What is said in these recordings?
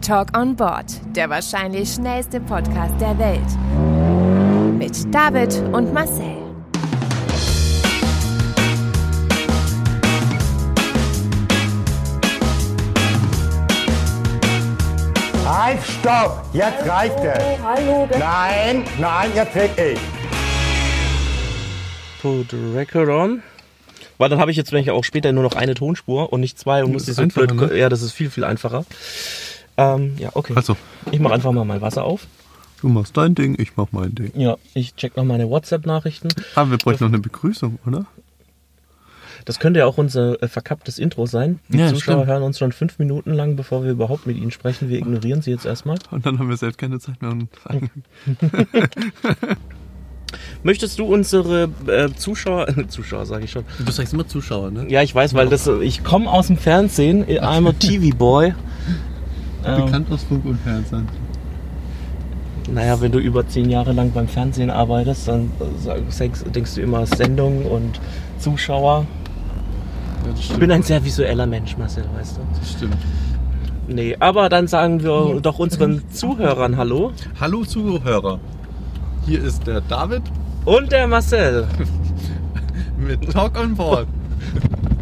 Talk on Board, der wahrscheinlich schnellste Podcast der Welt. Mit David und Marcel. Halt, stopp! Jetzt reicht es! Hallo, Nein, nein, jetzt red ich! Put the record on. Weil dann habe ich jetzt vielleicht auch später nur noch eine Tonspur und nicht zwei und muss die blöd. ne? Ja, das ist viel, viel einfacher. Ähm, ja, okay. Also, Ich mache einfach mal mein Wasser auf. du machst dein Ding, ich mach mein Ding. Ja, ich check noch meine WhatsApp-Nachrichten. Ah, wir bräuchten noch eine Begrüßung, oder? Das könnte ja auch unser äh, verkapptes Intro sein. Die Ja, Zuschauer stimmt. hören uns schon fünf Minuten lang, bevor wir überhaupt mit ihnen sprechen. Wir ignorieren sie jetzt erstmal. Und dann haben wir selbst keine Zeit mehr. Und Möchtest du unsere äh, Zuschauer, Zuschauer sage ich schon. du sagst immer Zuschauer, ne? Ja, ich weiß, weil das, äh, ich komme aus dem Fernsehen. I'm a TV-Boy. Ähm, Bekannt aus Funk und Fernsehen. Naja, wenn du über zehn Jahre lang beim Fernsehen arbeitest, dann äh, denkst, du immer Sendung und Zuschauer. Ja, Ich bin ein sehr visueller Mensch, Marcel, weißt du. Das stimmt. Nee, aber dann sagen wir doch unseren Zuhörern Hallo. Hallo Zuhörer. Hier ist der David Und der Marcel, mit Talk on Board.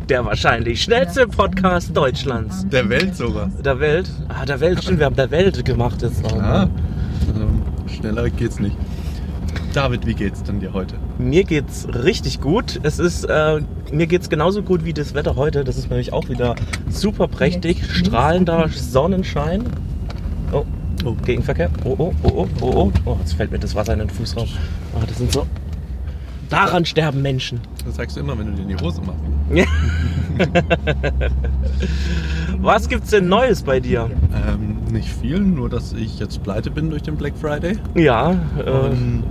Der wahrscheinlich schnellste Podcast Deutschlands. Der Welt sogar. Der Welt. Ah, der Welt, stimmt, wir haben der Welt gemacht jetzt noch. Ja. Ähm, schneller geht's nicht. David, wie geht's denn dir heute? Mir geht's richtig gut. Es ist, äh, mir geht's genauso gut wie das Wetter heute. Das ist nämlich auch wieder super prächtig. Strahlender Sonnenschein. Oh, Oh. Gegenverkehr. Oh, oh, oh, oh, oh, oh. Oh, jetzt fällt mir das Wasser in den Fußraum. Ah, das sind so. Daran sterben Menschen. Das sagst du immer, wenn du dir in die Hose machst. Was gibt's denn Neues bei dir? Ähm, nicht viel, nur dass ich jetzt pleite bin durch den Black Friday. Ja, äh, Ähm,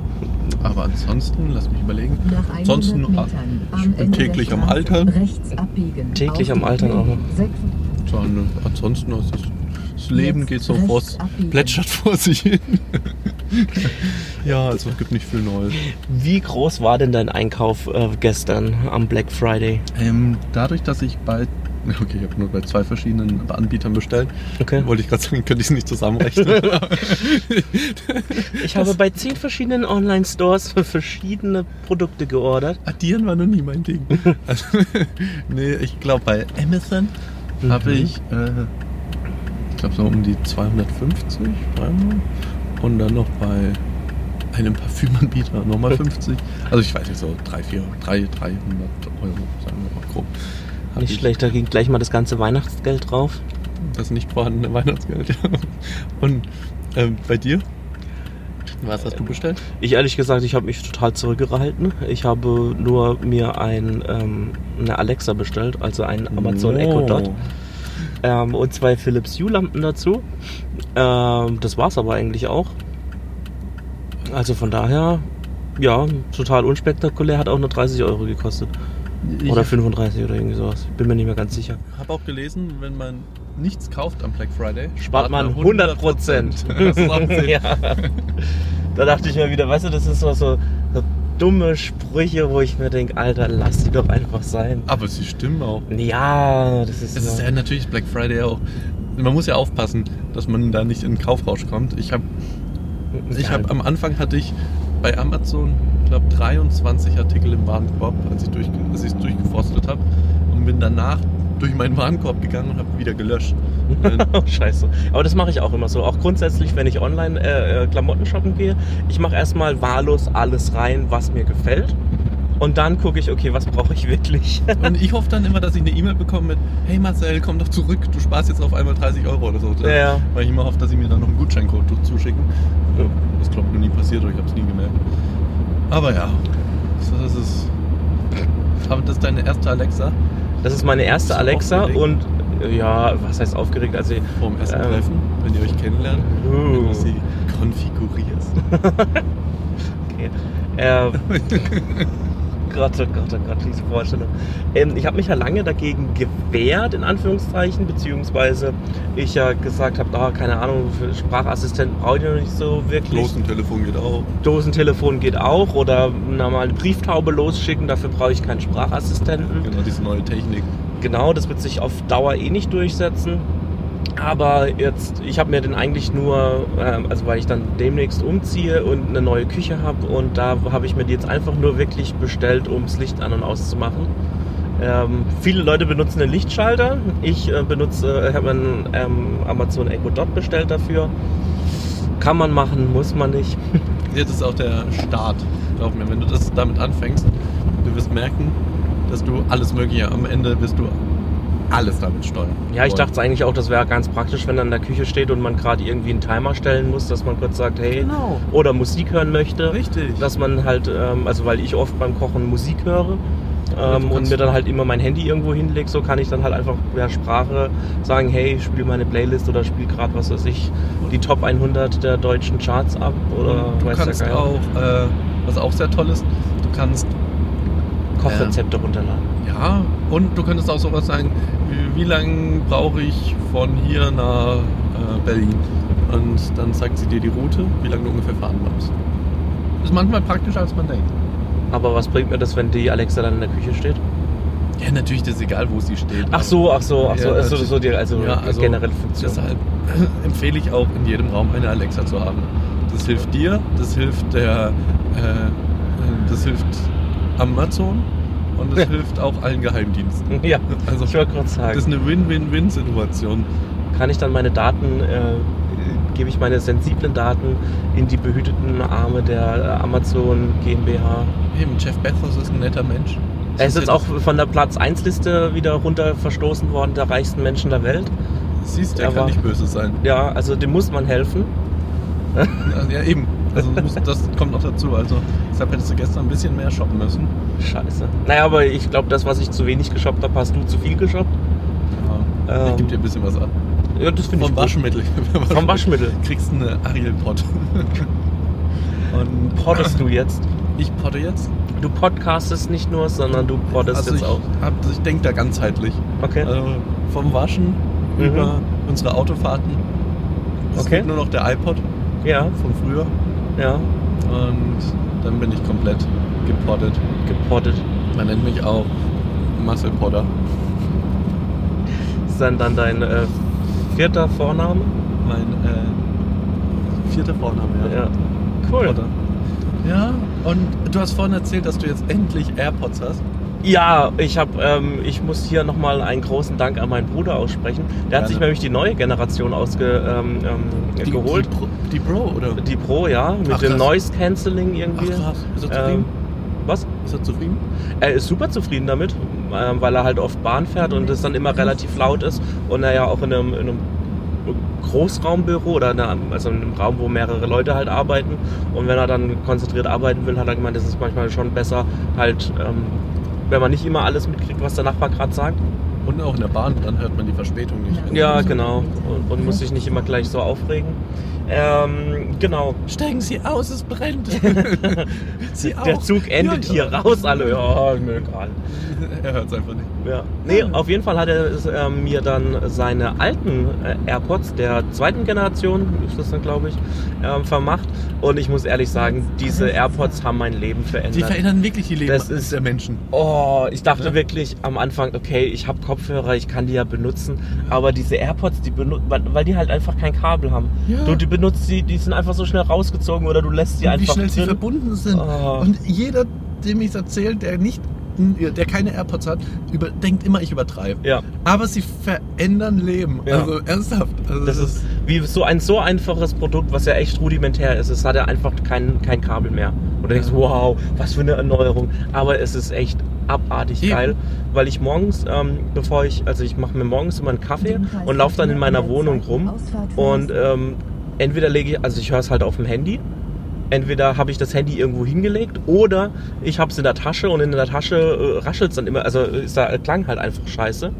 aber ansonsten, lass mich überlegen. Nach 100 Ansonsten, Metern ah, am ich bin täglich am Altern. Rechts abbiegen. Täglich am Altern auch noch. ansonsten, das, ist- das Leben geht so vor, plätschert vor sich hin. ja, also es gibt nicht viel Neues. wie groß war denn dein Einkauf äh, gestern am Black Friday? Ähm, dadurch, dass ich bei, okay, ich habe nur bei zwei verschiedenen Anbietern bestellt, Okay. wollte ich gerade sagen, könnte ich es nicht zusammenrechnen. Ich habe bei zehn verschiedenen Online-Stores für verschiedene Produkte geordert. Addieren war noch nie mein Ding. Also, nee, ich glaube bei Amazon habe Mhm. ich, äh, ich glaube so um die 250 dreimal. und dann noch bei einem Parfümanbieter nochmal 50. Also ich weiß nicht, so 3, 4, 3, 300 Euro, sagen wir mal grob. Hab Nicht ich schlecht, da ging gleich mal das ganze Weihnachtsgeld drauf. Das nicht vorhandene Weihnachtsgeld. ja. Und ähm, bei dir? Was hast du bestellt? Ich ehrlich gesagt, ich habe mich total zurückgehalten. Ich habe nur mir ein, ähm, eine Alexa bestellt, also ein Amazon Oh. Echo Dot. Ähm, und zwei Philips Hue Lampen dazu. Ähm, das war's aber eigentlich auch. Also von daher, ja, total unspektakulär, hat auch nur 30 Euro gekostet. Ich Oder 35 oder irgendwie sowas. Bin mir nicht mehr ganz sicher. habe auch gelesen, wenn man nichts kauft am Black Friday, Spart man 100 Prozent. Das ist ja. Da dachte ich mir wieder, weißt du, das ist so, so dumme Sprüche, wo ich mir denke, Alter, lass die doch einfach sein. Aber sie stimmen auch. Ja, das ist. Es ist ja natürlich Black Friday auch. Man muss ja aufpassen, dass man da nicht in den Kaufrausch kommt. Ich habe ich Ja, hab, am Anfang hatte ich bei Amazon, ich glaube 23 Artikel im Warenkorb, als ich durch, als ich es durchgeforstet habe und bin danach durch meinen Warenkorb gegangen und habe wieder gelöscht. Scheiße. Aber das mache ich auch immer so. Auch grundsätzlich, wenn ich online äh, äh, Klamotten shoppen gehe, ich mache erstmal wahllos alles rein, was mir gefällt. Und dann gucke ich, okay, was brauche ich wirklich? Und ich hoffe dann immer, dass ich eine E-Mail bekomme mit Hey Marcel, komm doch zurück, du sparst jetzt auf einmal 30 Euro oder so. Ja. Weil ich immer hoffe, dass sie mir dann noch einen Gutscheincode zuschicken. Das ich noch nie passiert oder ich habe es nie gemerkt. Aber ja, das das ist. Aber das ist deine erste Alexa Das ist meine erste Bist du Alexa aufgeregt? und äh, ja, was heißt aufgeregt? Also, vor dem ersten Ähm. Treffen, wenn ihr euch kennenlernt, Uh. wenn du sie konfigurierst. okay. Äh, Gott, oh Gott, oh Gott, diese Vorstellung. Ähm, ich habe mich ja lange dagegen gewehrt, in Anführungszeichen, beziehungsweise ich ja gesagt habe, ah, keine Ahnung, für Sprachassistenten brauche ich noch nicht so wirklich. Dosentelefon geht auch. Dosentelefon geht auch oder eine Brieftaube losschicken, dafür brauche ich keinen Sprachassistenten. Genau, diese neue Technik. Genau, das wird sich auf Dauer eh nicht durchsetzen. Aber jetzt, ich habe mir den eigentlich nur, ähm, also weil ich dann demnächst umziehe und eine neue Küche habe und da habe ich mir die jetzt einfach nur wirklich bestellt, um das Licht an und auszumachen. Ähm, viele Leute benutzen den Lichtschalter. Ich äh, benutze, äh, habe einen ähm, Amazon Echo Dot bestellt dafür. Kann man machen, muss man nicht. Jetzt ist auch der Start. Glaub mir, wenn du das damit anfängst, du wirst merken, dass du alles Mögliche, am Ende wirst du alles damit steuern. Ja, ich dachte eigentlich auch, das wäre ganz praktisch, wenn er in der Küche steht und man gerade irgendwie einen Timer stellen muss, dass man kurz sagt, hey, Genau. oder Musik hören möchte. Richtig. Dass man halt, ähm, also weil ich oft beim Kochen Musik höre Ja, ähm, und mir dann halt immer mein Handy irgendwo hinlege, so kann ich dann halt einfach per Sprache sagen, hey, spiel meine Playlist oder spiel gerade, was weiß ich, die Top 100 der deutschen Charts ab oder Und du kannst Geier. auch, äh, was auch sehr toll ist, du kannst Kochrezepte runterladen. Ja, und du könntest auch sowas sagen, wie, wie lange brauche ich von hier nach äh, Berlin? Und dann sagt sie dir die Route, wie lange du ungefähr fahren musst. Ist manchmal praktischer, als man denkt. Aber was bringt mir das, wenn die Alexa dann in der Küche steht? Ja, natürlich, das ist egal, wo sie steht. Ach so, ach so, ach so, Ja, so, so die also, Ja, also generelle Funktion. Deshalb empfehle ich auch, in jedem Raum eine Alexa zu haben. Das hilft dir, das hilft der, äh, äh, das hilft Amazon und das Ja. hilft auch allen Geheimdiensten. Ja, Also ich wollte gerade sagen. das ist eine Win-Win-Win-Situation. kann ich dann meine Daten, äh, gebe ich meine sensiblen Daten in die behüteten Arme der Amazon GmbH. Eben, Jeff Bezos ist ein netter Mensch. Er ist jetzt auch von der Platz 1 Liste wieder runter verstoßen worden, der reichsten Menschen der Welt. Siehst, der Er kann nicht böse sein. Ja, also dem muss man helfen. Ja, eben. Also das kommt noch dazu. Also deshalb hättest du gestern ein bisschen mehr shoppen müssen. Scheiße. Naja, aber ich glaube, das, was ich zu wenig geshoppt habe, hast du zu viel geshoppt. Ja. Ähm, ich gebe dir ein bisschen was ab. Ja, das finde ich Vom. Waschmittel. Vom Waschmittel. Kriegst du eine Ariel Pot. Und Poddest du jetzt? ich potte jetzt. Du podcastest nicht nur, sondern du poddest Also jetzt ich, auch. hab, ich denke da ganzheitlich. Okay. Also vom Waschen Mhm. über unsere Autofahrten. Es Okay. nur noch der iPod Ja, von früher. Ja. Und dann bin ich komplett gepottet. Gepoddet. Man nennt mich auch Muscle Podder. Ist dann, dann dein äh, vierter Vorname? Mein äh, vierter Vorname, ja. Ja. Cool. Podder. Ja, und du hast vorhin erzählt, dass du jetzt endlich AirPods hast. Ja, ich habe, ähm, ich muss hier nochmal einen großen Dank an meinen Bruder aussprechen. Der hat Gerne. sich nämlich die neue Generation ausge, ähm, ähm, geholt. Die Pro, die Pro oder? Die Pro, ja, mit Ach, dem. Noise Cancelling Ach irgendwie. krass, ist er Ähm, zufrieden? was? Ist er zufrieden? Er ist super zufrieden damit, ähm, weil er halt oft Bahn fährt und es dann immer relativ laut ist und er ja auch in einem, in einem Großraumbüro oder in einer, also in einem Raum, wo mehrere Leute halt arbeiten und wenn er dann konzentriert arbeiten will, hat er gemeint, es ist manchmal schon besser halt, ähm, wenn man nicht immer alles mitkriegt, was der Nachbar gerade sagt. Und auch in der Bahn, dann hört man die Verspätung nicht. Ja, genau. Und, und muss sich nicht immer gleich so aufregen. Ähm, genau. Steigen Sie aus, es brennt. Sie auch. Der Zug endet Ja, hier ja. raus, alle. Ja, mir egal. Er hört es einfach nicht. Ja. Nee, auf jeden Fall hat er ähm, mir dann seine alten äh, AirPods der zweiten Generation, ist das dann glaube ich, ähm, vermacht. Und ich muss ehrlich sagen, diese AirPods haben mein Leben Die verändert. verändern wirklich die Leben Das ist- der Menschen. Oh, ich dachte Ja. wirklich am Anfang, okay, ich habe Kopfhörer, ich kann die ja benutzen, aber diese AirPods, die weil, die halt einfach kein Kabel haben. Ja. Du, die benutzt die, die sind einfach so schnell rausgezogen oder du lässt sie Und wie einfach schnell sie drin. verbunden sind. Oh. Und jeder, dem ich es erzählt, der nicht, der keine AirPods hat, über, denkt immer, ich übertreibe. Ja, Aber sie verändern Leben. Ja. Also ernsthaft. Also das ist wie so ein so einfaches Produkt, was ja echt rudimentär ist. Es hat ja einfach kein, kein Kabel mehr. Und du denkst, Ja. wow, was für eine Erneuerung. Aber es ist echt abartig Eben. geil, weil ich morgens, ähm, bevor ich, also ich mache mir morgens immer einen Kaffee und laufe dann in meiner Wohnung rum und ähm, entweder lege ich, also ich höre es halt auf dem Handy, entweder habe ich das Handy irgendwo hingelegt oder ich habe es in der Tasche und in der Tasche äh, raschelt es dann immer, also ist der Klang halt einfach scheiße.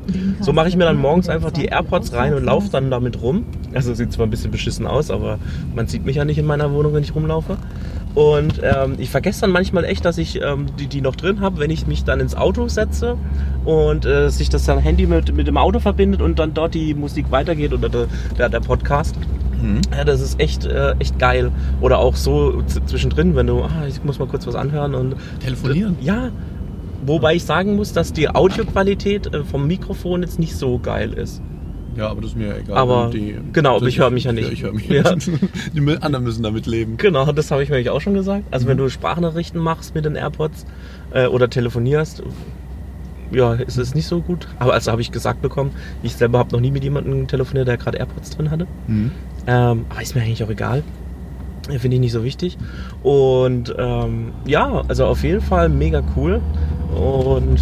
So mache ich mir dann morgens einfach die AirPods rein und laufe dann damit rum. Also sieht zwar ein bisschen beschissen aus, aber man sieht mich ja nicht in meiner Wohnung, wenn ich rumlaufe. Und ähm, ich vergesse dann manchmal echt, dass ich ähm, die, die noch drin habe, wenn ich mich dann ins Auto setze und äh, sich das dann Handy mit, mit dem Auto verbindet und dann dort die Musik weitergeht oder der, der, der Podcast. Mhm. Ja, das ist echt, äh, echt geil. Oder auch so zwischendrin, wenn du, ah, ich muss mal kurz was anhören und Telefonieren. ja. Wobei ich sagen muss, dass die Audioqualität äh, vom Mikrofon jetzt nicht so geil ist. Ja, aber das ist mir egal. Aber- Die- genau, aber ich höre mich ja nicht. ich höre mich Ja. Die anderen müssen damit leben. Genau, das habe ich mir auch schon gesagt. Also Mhm. wenn du Sprachnachrichten machst mit den AirPods äh, oder telefonierst, ja, ist es nicht so gut. Aber also habe ich gesagt bekommen, ich selber habe noch nie mit jemandem telefoniert, der gerade AirPods drin hatte. Mhm. Ähm, aber ist mir eigentlich auch egal. Finde ich nicht so wichtig. Und ähm, ja, also auf jeden Fall mega cool. Und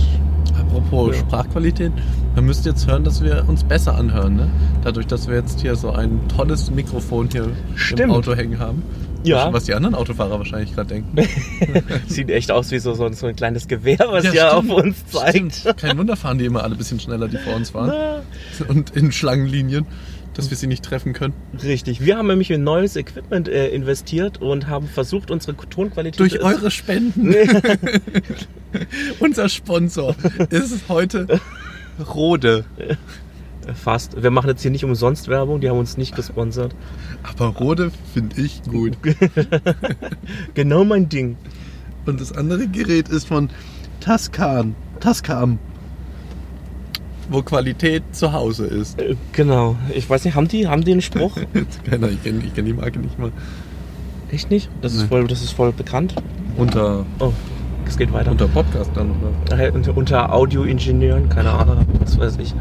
Apropos Ja. Sprachqualität, man müsste jetzt hören, dass wir uns besser anhören, ne? Dadurch, dass wir jetzt hier so ein tolles Mikrofon hier Stimmt. im Auto hängen haben. Ja. Was die anderen Autofahrer wahrscheinlich gerade denken. sieht echt aus wie so, so, so ein kleines Gewehr, was Ja, hier auf uns zeigt. Stimmt. Kein Wunder fahren die immer alle ein bisschen schneller, die vor uns fahren. Na, Und in Schlangenlinien, dass wir sie nicht treffen können. Richtig. Wir haben nämlich in neues Equipment äh, investiert und haben versucht, unsere Tonqualität Durch eure Spenden. Unser Sponsor ist heute Rode. Fast. Wir machen jetzt hier nicht umsonst Werbung, die haben uns nicht gesponsert. Aber Rode finde ich gut. Genau mein Ding. Und das andere Gerät ist von Tascan. Tascam. Wo Qualität zu Hause ist. Äh, Genau. Ich weiß nicht, haben die, haben die einen Spruch? Keiner, ich kenne kenn die Marke nicht mal. Echt nicht? Das ist Nee. voll, das ist voll bekannt. Unter, Oh, es geht weiter. unter Podcast dann, oder? Äh, unter, unter Audioingenieuren, keine Ahnung, was weiß ich.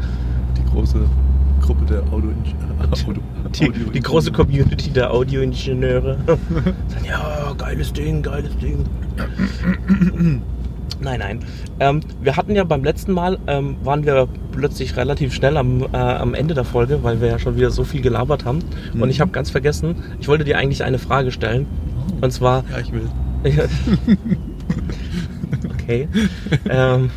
Die große Gruppe der Audio... Audio Die, die große Community der Audioingenieure. Ja, geiles Ding, geiles Ding. Nein, nein. Ähm, wir hatten ja beim letzten Mal, ähm, waren wir plötzlich relativ schnell am, äh, am Ende der Folge, weil wir ja schon wieder so viel gelabert haben. Und ich habe ganz vergessen, ich wollte dir eigentlich eine Frage stellen. Und zwar, Ja, ich will. okay. ähm,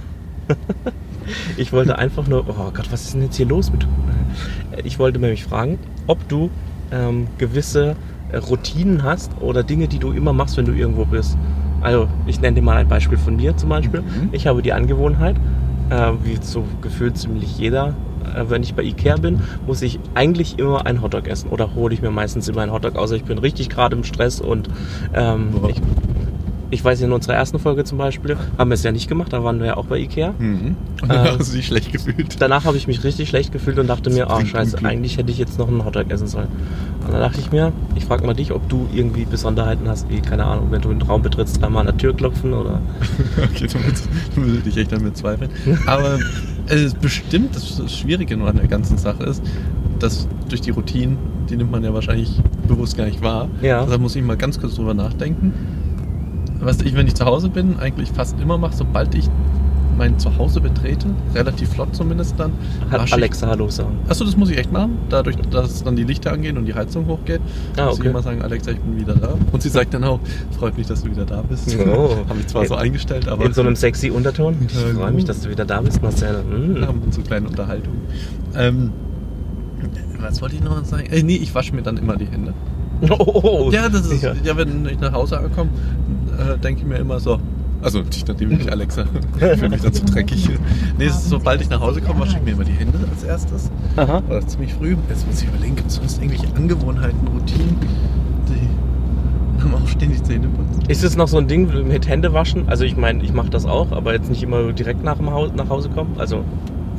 ich wollte einfach nur, oh Gott, was ist denn jetzt hier los mit? Ich wollte nämlich fragen, ob du ähm, gewisse äh, Routinen hast oder Dinge, die du immer machst, wenn du irgendwo bist. Also, ich nenne dir mal ein Beispiel von mir zum Beispiel. Mhm. Ich habe die Angewohnheit, äh, wie so gefühlt ziemlich jeder, äh, wenn ich bei Ikea bin, muss ich eigentlich immer einen Hotdog essen. Oder hole ich mir meistens immer einen Hotdog, außer ich bin richtig gerade im Stress und ähm, ich, ich weiß in unserer ersten Folge zum Beispiel, haben wir es ja nicht gemacht, da waren wir ja auch bei Ikea. Mhm. Und dann Ähm, hast du dich schlecht gefühlt. Danach habe ich mich richtig schlecht gefühlt und dachte mir, ah bringt scheiße, eigentlich hätte ich jetzt noch einen Hotdog essen sollen. Und dann dachte ich mir, ich frage mal dich, ob du irgendwie Besonderheiten hast, wie, keine Ahnung, wenn du einen Raum betrittst, dreimal an der Tür klopfen oder... Okay, du willst, du willst dich echt damit zweifeln. Aber es ist bestimmt, das Schwierige nur an der ganzen Sache ist, dass durch die Routinen, die nimmt man ja wahrscheinlich bewusst gar nicht wahr. Ja. Da muss ich mal ganz kurz drüber nachdenken. Was ich, wenn ich zu Hause bin, eigentlich fast immer mache, sobald ich mein Zuhause betrete, relativ flott zumindest dann. Hat wasche ich- Alexa Hallo sagen. Achso, das muss ich echt machen. Dadurch, dass dann die Lichter angehen und die Heizung hochgeht, Ah, muss ich immer sagen, Alexa, ich bin wieder da. Und sie sagt dann auch, freut mich, dass du wieder da bist. Oh. Habe ich zwar so eingestellt, aber In so einem sexy Unterton. Ich freue mich, dass du wieder da bist, Marcel. wir Mm. haben so kleine Unterhaltungen. Ähm, was wollte ich noch sagen? Äh, nee, ich wasche mir dann immer die Hände. Oh, Ja, das ist, Ja. ja, wenn ich nach Hause ankomme, äh, denke ich mir immer so. Also nicht nachdem ich Alexa, ich fühle mich dann so dreckig. Nee, ist, sobald ich nach Hause komme, wasche ich mir immer die Hände als erstes. Aha. Oder ziemlich früh. Jetzt muss ich überlegen, gibt es sonst irgendwelche Angewohnheiten, Routinen, die am Aufstehen die Zähne putzen? Ist es noch so ein Ding mit Hände waschen? Also ich meine, ich mache das auch, aber jetzt nicht immer direkt nach, dem Haus, nach Hause kommen. Also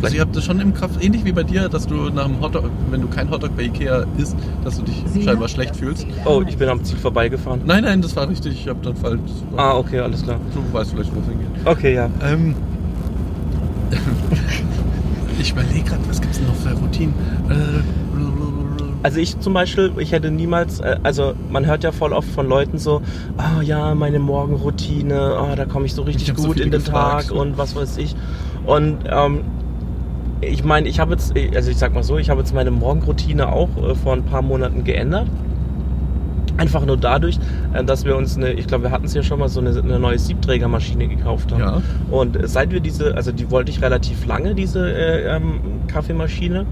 Also ihr habt das schon im Kopf, ähnlich wie bei dir, dass du nach dem Hotdog, wenn du kein Hotdog bei Ikea isst, dass du dich scheinbar schlecht fühlst. Oh, ich bin am Ziel vorbeigefahren. Nein, nein, das war richtig. Ich habe dann falsch. Ah, okay, alles klar. Du weißt vielleicht, wo es hingeht. Okay, ja. Ähm, ich überlege gerade, was gibt es noch für Routinen? Äh, Also ich zum Beispiel, ich hätte niemals, äh, also man hört ja voll oft von Leuten so, ah ja, meine Morgenroutine, ah, da komme ich so richtig Ich so gut viele in den gefragt. Tag und was weiß ich. Und ähm, ich meine, ich habe jetzt, also ich sag mal so, ich habe jetzt meine Morgenroutine auch äh, vor ein paar Monaten geändert. Einfach nur dadurch, äh, dass wir uns eine, ich glaube, wir hatten es ja schon mal so eine, eine neue Siebträgermaschine gekauft haben. Ja. Und seit wir diese, also die wollte ich relativ lange, diese äh, ähm, Kaffeemaschine.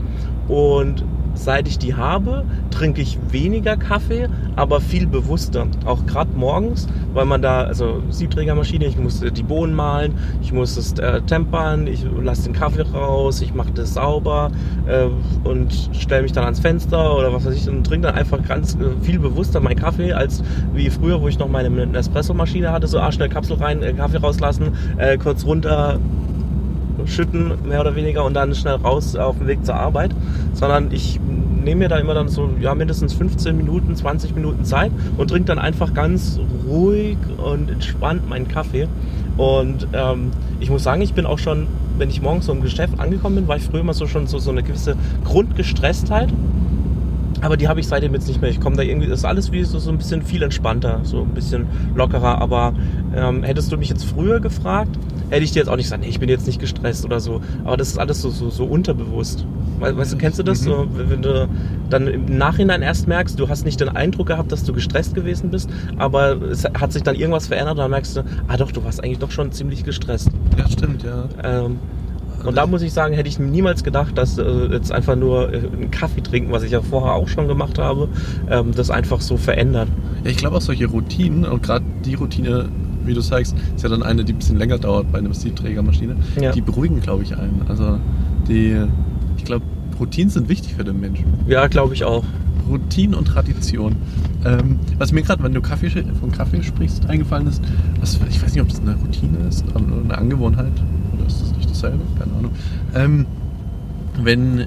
Und seit ich die habe, trinke ich weniger Kaffee, aber viel bewusster. Auch gerade morgens, weil man da, also Siebträgermaschine, ich muss die Bohnen mahlen, ich muss es äh, tempern, ich lasse den Kaffee raus, ich mache das sauber äh, und stelle mich dann ans Fenster oder was weiß ich und trinke dann einfach ganz äh, viel bewusster meinen Kaffee, als wie früher, wo ich noch meine Espresso-Maschine hatte, so ah, schnell Kapsel rein, äh, Kaffee rauslassen, äh, kurz runter, schütten, mehr oder weniger, und dann schnell raus auf dem Weg zur Arbeit, sondern ich nehme mir da immer dann so ja, mindestens 15 Minuten, 20 Minuten Zeit und trinke dann einfach ganz ruhig und entspannt meinen Kaffee. Und ähm, ich muss sagen, ich bin auch schon, wenn ich morgens so im Geschäft angekommen bin, war ich früher immer so schon so, so eine gewisse Grundgestresstheit. Aber die habe ich seitdem jetzt nicht mehr. Ich komme da irgendwie, ist alles wie so, so ein bisschen viel entspannter, so ein bisschen lockerer. Aber ähm, hättest du mich jetzt früher gefragt, hätte ich dir jetzt auch nicht gesagt, nee, ich bin jetzt nicht gestresst oder so. Aber das ist alles so, so, so unterbewusst. We- Weißt du, kennst du das? Mhm. So, wenn du dann im Nachhinein erst merkst, du hast nicht den Eindruck gehabt, dass du gestresst gewesen bist, aber es hat sich dann irgendwas verändert, dann merkst du, ah doch, du warst eigentlich doch schon ziemlich gestresst. Ja, stimmt, ja. Ähm, und da muss ich sagen, hätte ich niemals gedacht, dass äh, jetzt einfach nur äh, einen Kaffee trinken, was ich ja vorher auch schon gemacht habe, ähm, das einfach so verändert. Ja, ich glaube auch solche Routinen und gerade die Routine, wie du sagst, ist ja dann eine, die ein bisschen länger dauert bei einer Siebträgermaschine. Ja. Die beruhigen, glaube ich, einen. Also die, ich glaube, Routinen sind wichtig für den Menschen. Ja, glaube ich auch. Routine und Tradition. Ähm, was mir gerade, wenn du Kaffee, von Kaffee sprichst, eingefallen ist, was, ich weiß nicht, ob das eine Routine ist oder eine Angewohnheit oder ist das nicht dasselbe? Keine Ahnung. Ähm, wenn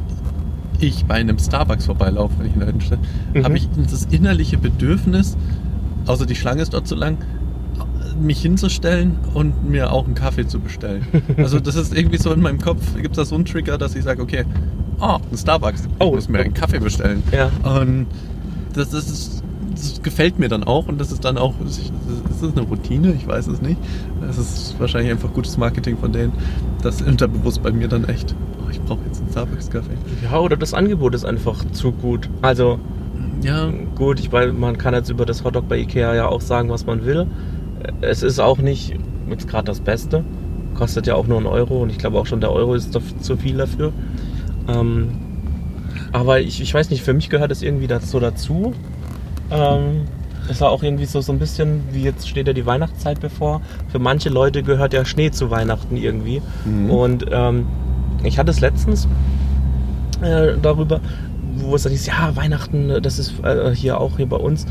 ich bei einem Starbucks vorbeilaufe, wenn ich in der Innenstadt, Mhm. habe ich das innerliche Bedürfnis, außer die Schlange ist dort zu lang, mich hinzustellen und mir auch einen Kaffee zu bestellen. Also das ist irgendwie so in meinem Kopf, gibt es da so einen Trigger, dass ich sage, okay, oh, ein Starbucks, ich Oh. muss mir einen Kaffee bestellen. Ja. Und das, das, ist, das gefällt mir dann auch und das ist dann auch, ist das eine Routine? Ich weiß es nicht. Es ist wahrscheinlich einfach gutes Marketing von denen, das unterbewusst bei mir dann echt, oh, ich brauche jetzt einen Starbucks-Kaffee. Ja, oder das Angebot ist einfach zu gut. Also Ja, gut, ich weiß, man kann jetzt über das Hotdog bei Ikea ja auch sagen, was man will. Es ist auch nicht jetzt gerade das Beste. Kostet ja auch nur einen Euro und ich glaube auch schon der Euro ist doch zu viel dafür. Ähm, aber ich, ich weiß nicht, für mich gehört es irgendwie so dazu. Ähm, es war auch irgendwie so, so ein bisschen, wie jetzt steht ja die Weihnachtszeit bevor. Für manche Leute gehört ja Schnee zu Weihnachten irgendwie. Mhm. Und ähm, ich hatte es letztens äh, darüber, wo es dann hieß, ja, Weihnachten, das ist äh, hier auch hier bei uns,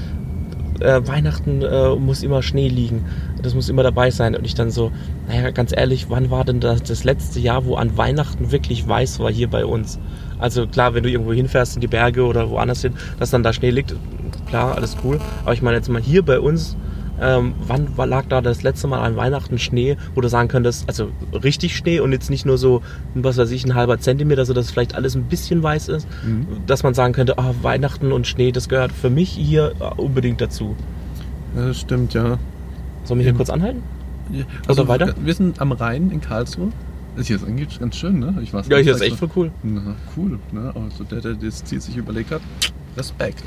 äh, Weihnachten äh, muss immer Schnee liegen. Das muss immer dabei sein. Und ich dann so, naja, ganz ehrlich, wann war denn das, das letzte Jahr, wo an Weihnachten wirklich weiß war hier bei uns? Also klar, wenn du irgendwo hinfährst in die Berge oder woanders hin, dass dann da Schnee liegt, klar, alles cool. Aber ich meine jetzt mal hier bei uns, ähm, wann lag da das letzte Mal an Weihnachten Schnee, wo du sagen könntest, also richtig Schnee und jetzt nicht nur so, was weiß ich, ein halber Zentimeter, so dass vielleicht alles ein bisschen weiß ist, Mhm. dass man sagen könnte, ah, Weihnachten und Schnee, das gehört für mich hier äh, unbedingt dazu. ja, das stimmt, ja. Sollen wir hier kurz anhalten? Ja, Also weiter? Wir sind am Rhein in Karlsruhe. Das hier ist eigentlich ganz schön, ne? Ich weiß Ja, hier ist vielleicht echt voll cool. Na, cool, ne? Also der, der das Ziel sich überlegt hat, Respekt.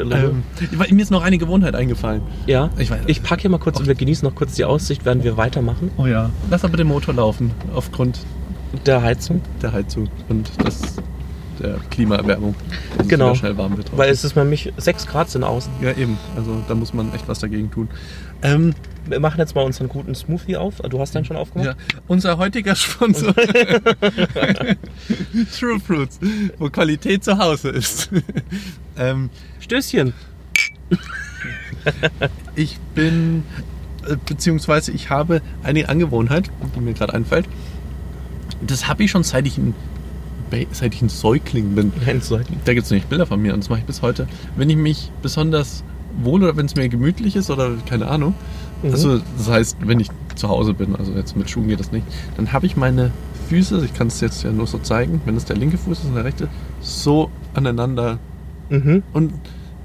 Little. Ähm, mir ist noch eine Gewohnheit eingefallen. ja, ich weiß- ich packe hier mal kurz und wir genießen noch kurz die Aussicht, während wir weitermachen. Oh ja. Lass aber den Motor laufen, aufgrund Der Heizung. der Heizung und das, der Klimaerwärmung. dass es Genau. wieder schnell warm wird. draußen. Weil es ist nämlich 6 Grad sind außen. ja, eben. Also da muss man echt was dagegen tun. Ähm, Wir machen jetzt mal unseren guten Smoothie auf. Du hast den schon aufgemacht? ja, unser heutiger Sponsor True Fruits, wo Qualität zu Hause ist. ähm, Stößchen. Ich bin, äh, beziehungsweise ich habe eine Angewohnheit, die mir gerade einfällt. Das habe ich schon seit ich ein, seit ich ein Säugling bin. Handsäugling. Da gibt es nämlich Bilder von mir und das mache ich bis heute. Wenn ich mich besonders wohl oder wenn es mir gemütlich ist oder keine Ahnung, Mhm. also das heißt, wenn ich zu Hause bin, also jetzt mit Schuhen geht das nicht, dann habe ich meine Füße, ich kann es jetzt ja nur so zeigen, wenn es der linke Fuß ist und der rechte, so aneinander Mhm. und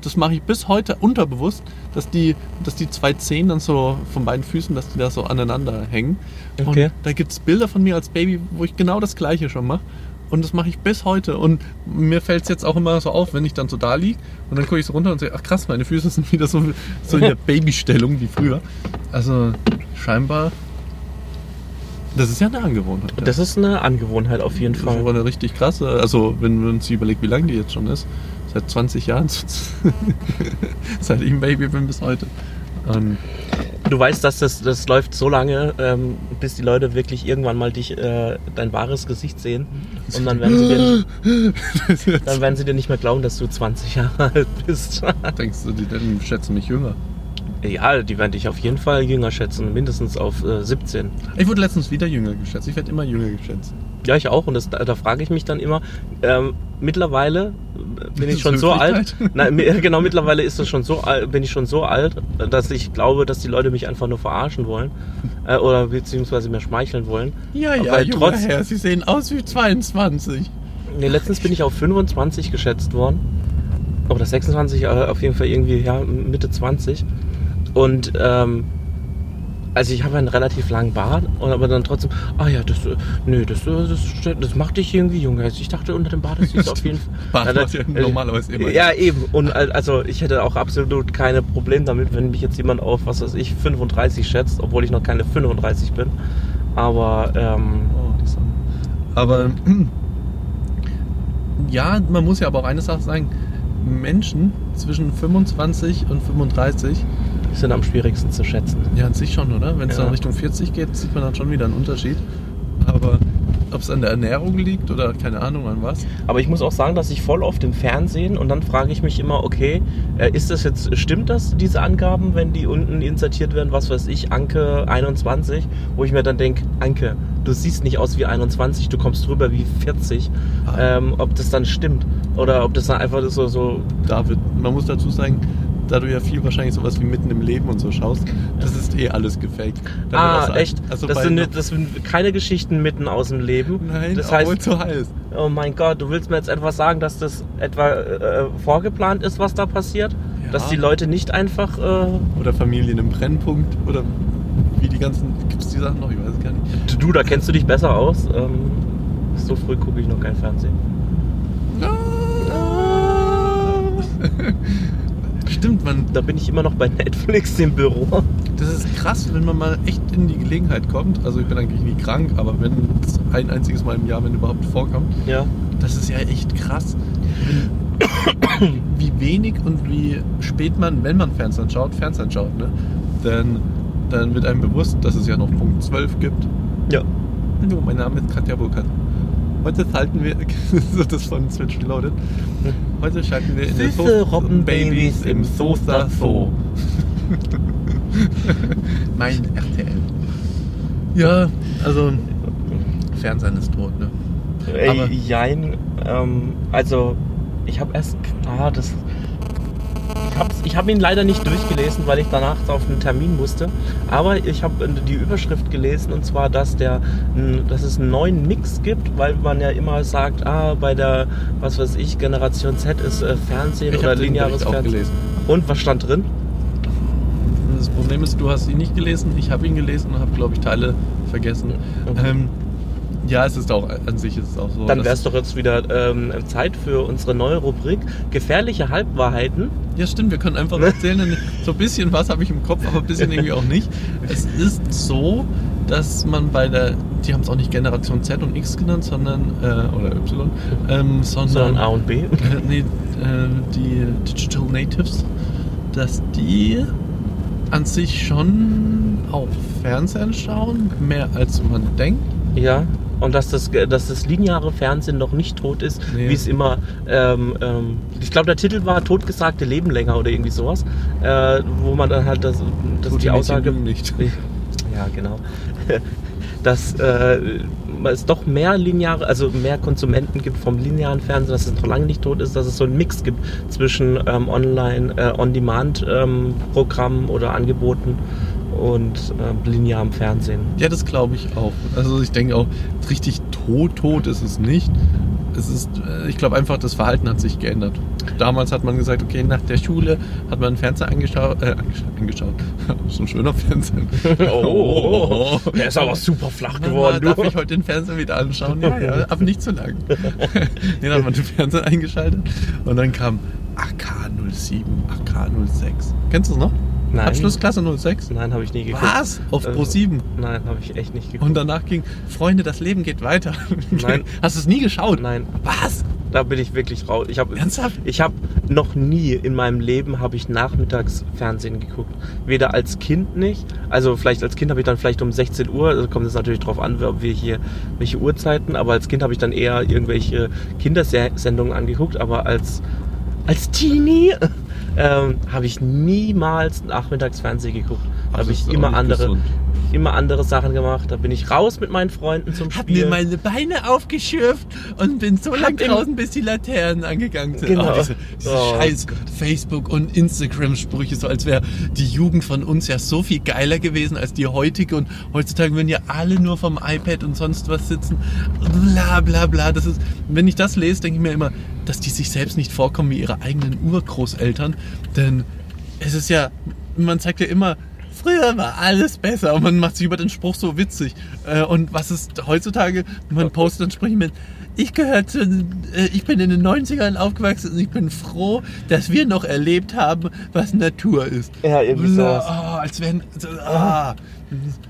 das mache ich bis heute unterbewusst, dass die, dass die zwei Zehen dann so von beiden Füßen, dass die da so aneinander hängen. Okay. Und da gibt es Bilder von mir als Baby, wo ich genau das gleiche schon mache. Und das mache ich bis heute. Und mir fällt es jetzt auch immer so auf, wenn ich dann so da liege und dann gucke ich so runter und sehe, ach krass, meine Füße sind wieder so, so in der Babystellung wie früher. Also scheinbar, das ist ja eine Angewohnheit. ja. Das ist eine Angewohnheit auf jeden Das ist Fall. eine richtig krasse. Also, wenn man sich überlegt, wie lange die jetzt schon ist. Seit 20 Jahren. Seit ich ein Baby bin bis heute. Und Du weißt, dass das, das läuft so lange, ähm, bis die Leute wirklich irgendwann mal dich, äh, dein wahres Gesicht sehen. Und dann werden, sie dir nicht, dann werden sie dir nicht mehr glauben, dass du 20 Jahre alt bist. denkst du, die denn schätzen mich jünger? Ja, die werde ich auf jeden Fall jünger schätzen, mindestens auf äh, 17. Ich wurde letztens wieder jünger geschätzt. Ich werde immer jünger geschätzt. Ja, ich auch. Und das, da, da frage ich mich dann immer, ähm, mittlerweile bin ich schon so alt. Nein, mi- genau, mittlerweile ist es schon so alt, bin ich schon so alt, dass ich glaube, dass die Leute mich einfach nur verarschen wollen. Äh, oder beziehungsweise mir schmeicheln wollen. Ja, ja, Weil junger trotz- Herr, Sie sehen aus wie 22. Nee, letztens bin ich auf 25 geschätzt worden. Oder 26, äh, auf jeden Fall irgendwie, ja, Mitte 20. Und, ähm, also ich habe einen relativ langen Bart, aber dann trotzdem, ah ja, das, äh, nö, das, äh, das, das macht dich irgendwie jünger. Also ich dachte, unter dem Bart ist es auf jeden Fall. Bart Ja, ja äh, normalerweise immer. Ja, eben. Und al- also ich hätte auch absolut keine Probleme damit, wenn mich jetzt jemand auf, was weiß ich, 35 schätzt, obwohl ich noch keine 35 bin. Aber, ähm, Oh. Aber ja, man muss ja aber auch eine Sache sagen. Menschen zwischen 25 und 35, die sind am schwierigsten zu schätzen. ja an sich schon, oder? Wenn es Ja. dann Richtung 40 geht, sieht man dann schon wieder einen Unterschied. Aber ob es an der Ernährung liegt oder keine Ahnung an was. Aber ich muss auch sagen, dass ich voll oft im Fernsehen und dann frage ich mich immer, okay, äh, ist das jetzt, stimmt das, diese Angaben, wenn die unten insertiert werden, was weiß ich, Anke 21, wo ich mir dann denke, Anke, du siehst nicht aus wie 21, du kommst rüber wie 40, Ah. ähm, ob das dann stimmt oder ob das dann einfach so, so David, man muss dazu sagen, da du ja viel wahrscheinlich sowas wie mitten im Leben und so schaust, das ist eh alles gefaked. Da wird ah, das- echt, Also das, sind, das sind keine Geschichten mitten aus dem Leben. Nein, das obwohl heißt, es so heiß. oh mein Gott, du willst mir jetzt etwas sagen, dass das etwa äh, vorgeplant ist, was da passiert? Ja. Dass die Leute nicht einfach... Äh, Oder Familien im Brennpunkt oder wie die ganzen. Gibt es die Sachen noch? Ich weiß es gar nicht. Du, da kennst du dich besser aus. Ähm, so früh gucke ich noch kein Fernsehen. Stimmt, man. Da bin ich immer noch bei Netflix im Büro. Das ist krass, wenn man mal echt in die Gelegenheit kommt. Also ich bin eigentlich nie krank, aber wenn es ein einziges Mal im Jahr, wenn überhaupt vorkommt, Ja. das ist ja echt krass. Wie wenig und wie spät man, wenn man Fernsehen schaut, Fernsehen schaut, ne? Dann, dann wird einem bewusst, dass es ja noch Punkt 12 gibt. Ja. Hallo, mein Name ist Katja Burkhardt. Heute schalten wir, so das von Switch Reloaded. Heute schalten wir in den Süße Robbenbabys im Soester Zoo. mein RTL. Ja, also Fernsehen ist tot, ne? Ey, Aber- jein. Ähm, also, ich habe erst. Ah, das. Ich habe ihn leider nicht durchgelesen, weil ich danach auf einen Termin musste. Aber ich habe die Überschrift gelesen und zwar, dass, der, dass es einen neuen Mix gibt, weil man ja immer sagt, ah, bei der, was weiß ich, Generation Z ist äh, Fernsehen Ich oder lineares Fernsehen. gelesen. Und was stand drin? Das Problem ist, du hast ihn nicht gelesen, ich habe ihn gelesen und habe, glaube ich, Teile vergessen. Okay. Ähm, ja, es ist auch, an sich ist es auch so. Dann wäre es doch jetzt wieder ähm, Zeit für unsere neue Rubrik Gefährliche Halbwahrheiten. Ja, stimmt, wir können einfach erzählen, so ein bisschen was habe ich im Kopf, aber ein bisschen irgendwie auch nicht. Es ist so, dass man bei der, die haben es auch nicht Generation Z und X genannt, sondern, äh, oder Y, ähm, sondern, Sondern A und B. äh, nee, äh, die Digital Natives, dass die an sich schon auch Fernsehen schauen, mehr als man denkt. Ja. Und dass das, dass das lineare Fernsehen noch nicht tot ist, Nee. wie es immer. Ähm, ähm, ich glaube, der Titel war Totgesagte Leben länger oder irgendwie sowas. Äh, wo man dann halt das, das die Aussage. nicht. Ja, genau. Dass äh, es doch mehr lineare, also mehr Konsumenten gibt vom linearen Fernsehen, dass es noch lange nicht tot ist, dass es so einen Mix gibt zwischen ähm, Online, äh, On-Demand-Programmen oder Angeboten und äh, linearem Fernsehen. Ja, das glaube ich auch. Also ich denke auch, richtig tot, tot ist es nicht. Es ist, äh, ich glaube einfach, das Verhalten hat sich geändert. Damals hat man gesagt, okay, nach der Schule hat man Fernseher angeschaut. Äh, angesch- angeschaut. so ein schöner Fernseher. Oh, der ist aber super flach geworden. Darf Du. ich heute den Fernseher wieder anschauen? Ja, ja, aber nicht zu lang. dann hat man den Fernseher eingeschaltet und dann kam AK07, AK06. Kennst du es noch? Nein. Abschlussklasse 06? Nein, habe ich nie geguckt. Was? Auf Pro 7. Nein, habe ich echt nicht geguckt. Und danach ging, Freunde, das Leben geht weiter. Nein. Hast du es nie geschaut? Nein, Was? da bin ich wirklich raus. Ich habe Ernsthaft? ich habe noch nie in meinem Leben habe ich nachmittags Fernsehen geguckt. Weder als Kind nicht. Also vielleicht als Kind habe ich dann vielleicht um 16 Uhr, also kommt es natürlich drauf an, ob wir hier welche Uhrzeiten, aber als Kind habe ich dann eher irgendwelche Kindersendungen angeguckt, aber als als Teenie ähm, habe ich niemals nachmittags Fernsehen geguckt. Habe das ich immer andere, gesund. Immer andere Sachen gemacht. Da bin ich raus mit meinen Freunden zum Hab Spielen. mir meine Beine aufgeschürft und bin so lang im- draußen, bis die Laternen angegangen sind. Genau. Oh, diese diese Oh scheiß Facebook- und Instagram-Sprüche, so als wäre die Jugend von uns ja so viel geiler gewesen als die heutige. Und heutzutage würden ja alle nur vom iPad und sonst was sitzen. Bla bla bla. Das ist, wenn ich das lese, denke ich mir immer, dass die sich selbst nicht vorkommen wie ihre eigenen Urgroßeltern. Denn es ist ja, man sagt ja immer, früher war alles besser und man macht sich über den Spruch so witzig. Äh, Und was ist heutzutage, man postet dann Sprüche mit, ich gehöre zu, äh, ich bin in den 90ern aufgewachsen und ich bin froh, dass wir noch erlebt haben, was Natur ist. Ja, irgendwie sowas. Oh, als wenn, so, ah.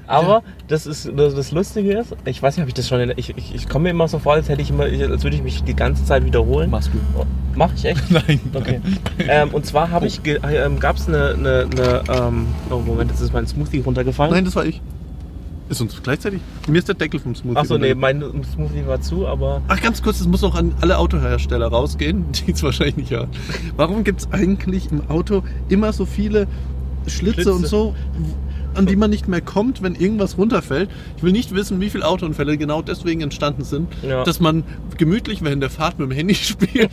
Aber das ist das, das Lustige ist, ich weiß nicht, habe ich das schon in, ich, ich, ich komme mir immer so vor, als hätte ich immer, als würde ich mich die ganze Zeit wiederholen. Machst du? Oh, Mach ich echt? Nein. Okay. ähm, und zwar habe ich, ge- ähm, gab es eine, eine, eine ähm, oh Moment, jetzt ist mein Smoothie runtergefallen. Nein, das war ich. Ist uns gleichzeitig? Mir ist der Deckel vom Smoothie. Achso, nee, mein Smoothie war zu, aber Ach, ganz kurz, das muss noch an alle Autohersteller rausgehen, die es wahrscheinlich nicht hören. Warum gibt es eigentlich im Auto immer so viele Schlitze, Schlitze. und so, an die man nicht mehr kommt, wenn irgendwas runterfällt? Ich will nicht wissen, wie viele Autounfälle genau deswegen entstanden sind, Ja. dass man gemütlich während der Fahrt mit dem Handy spielt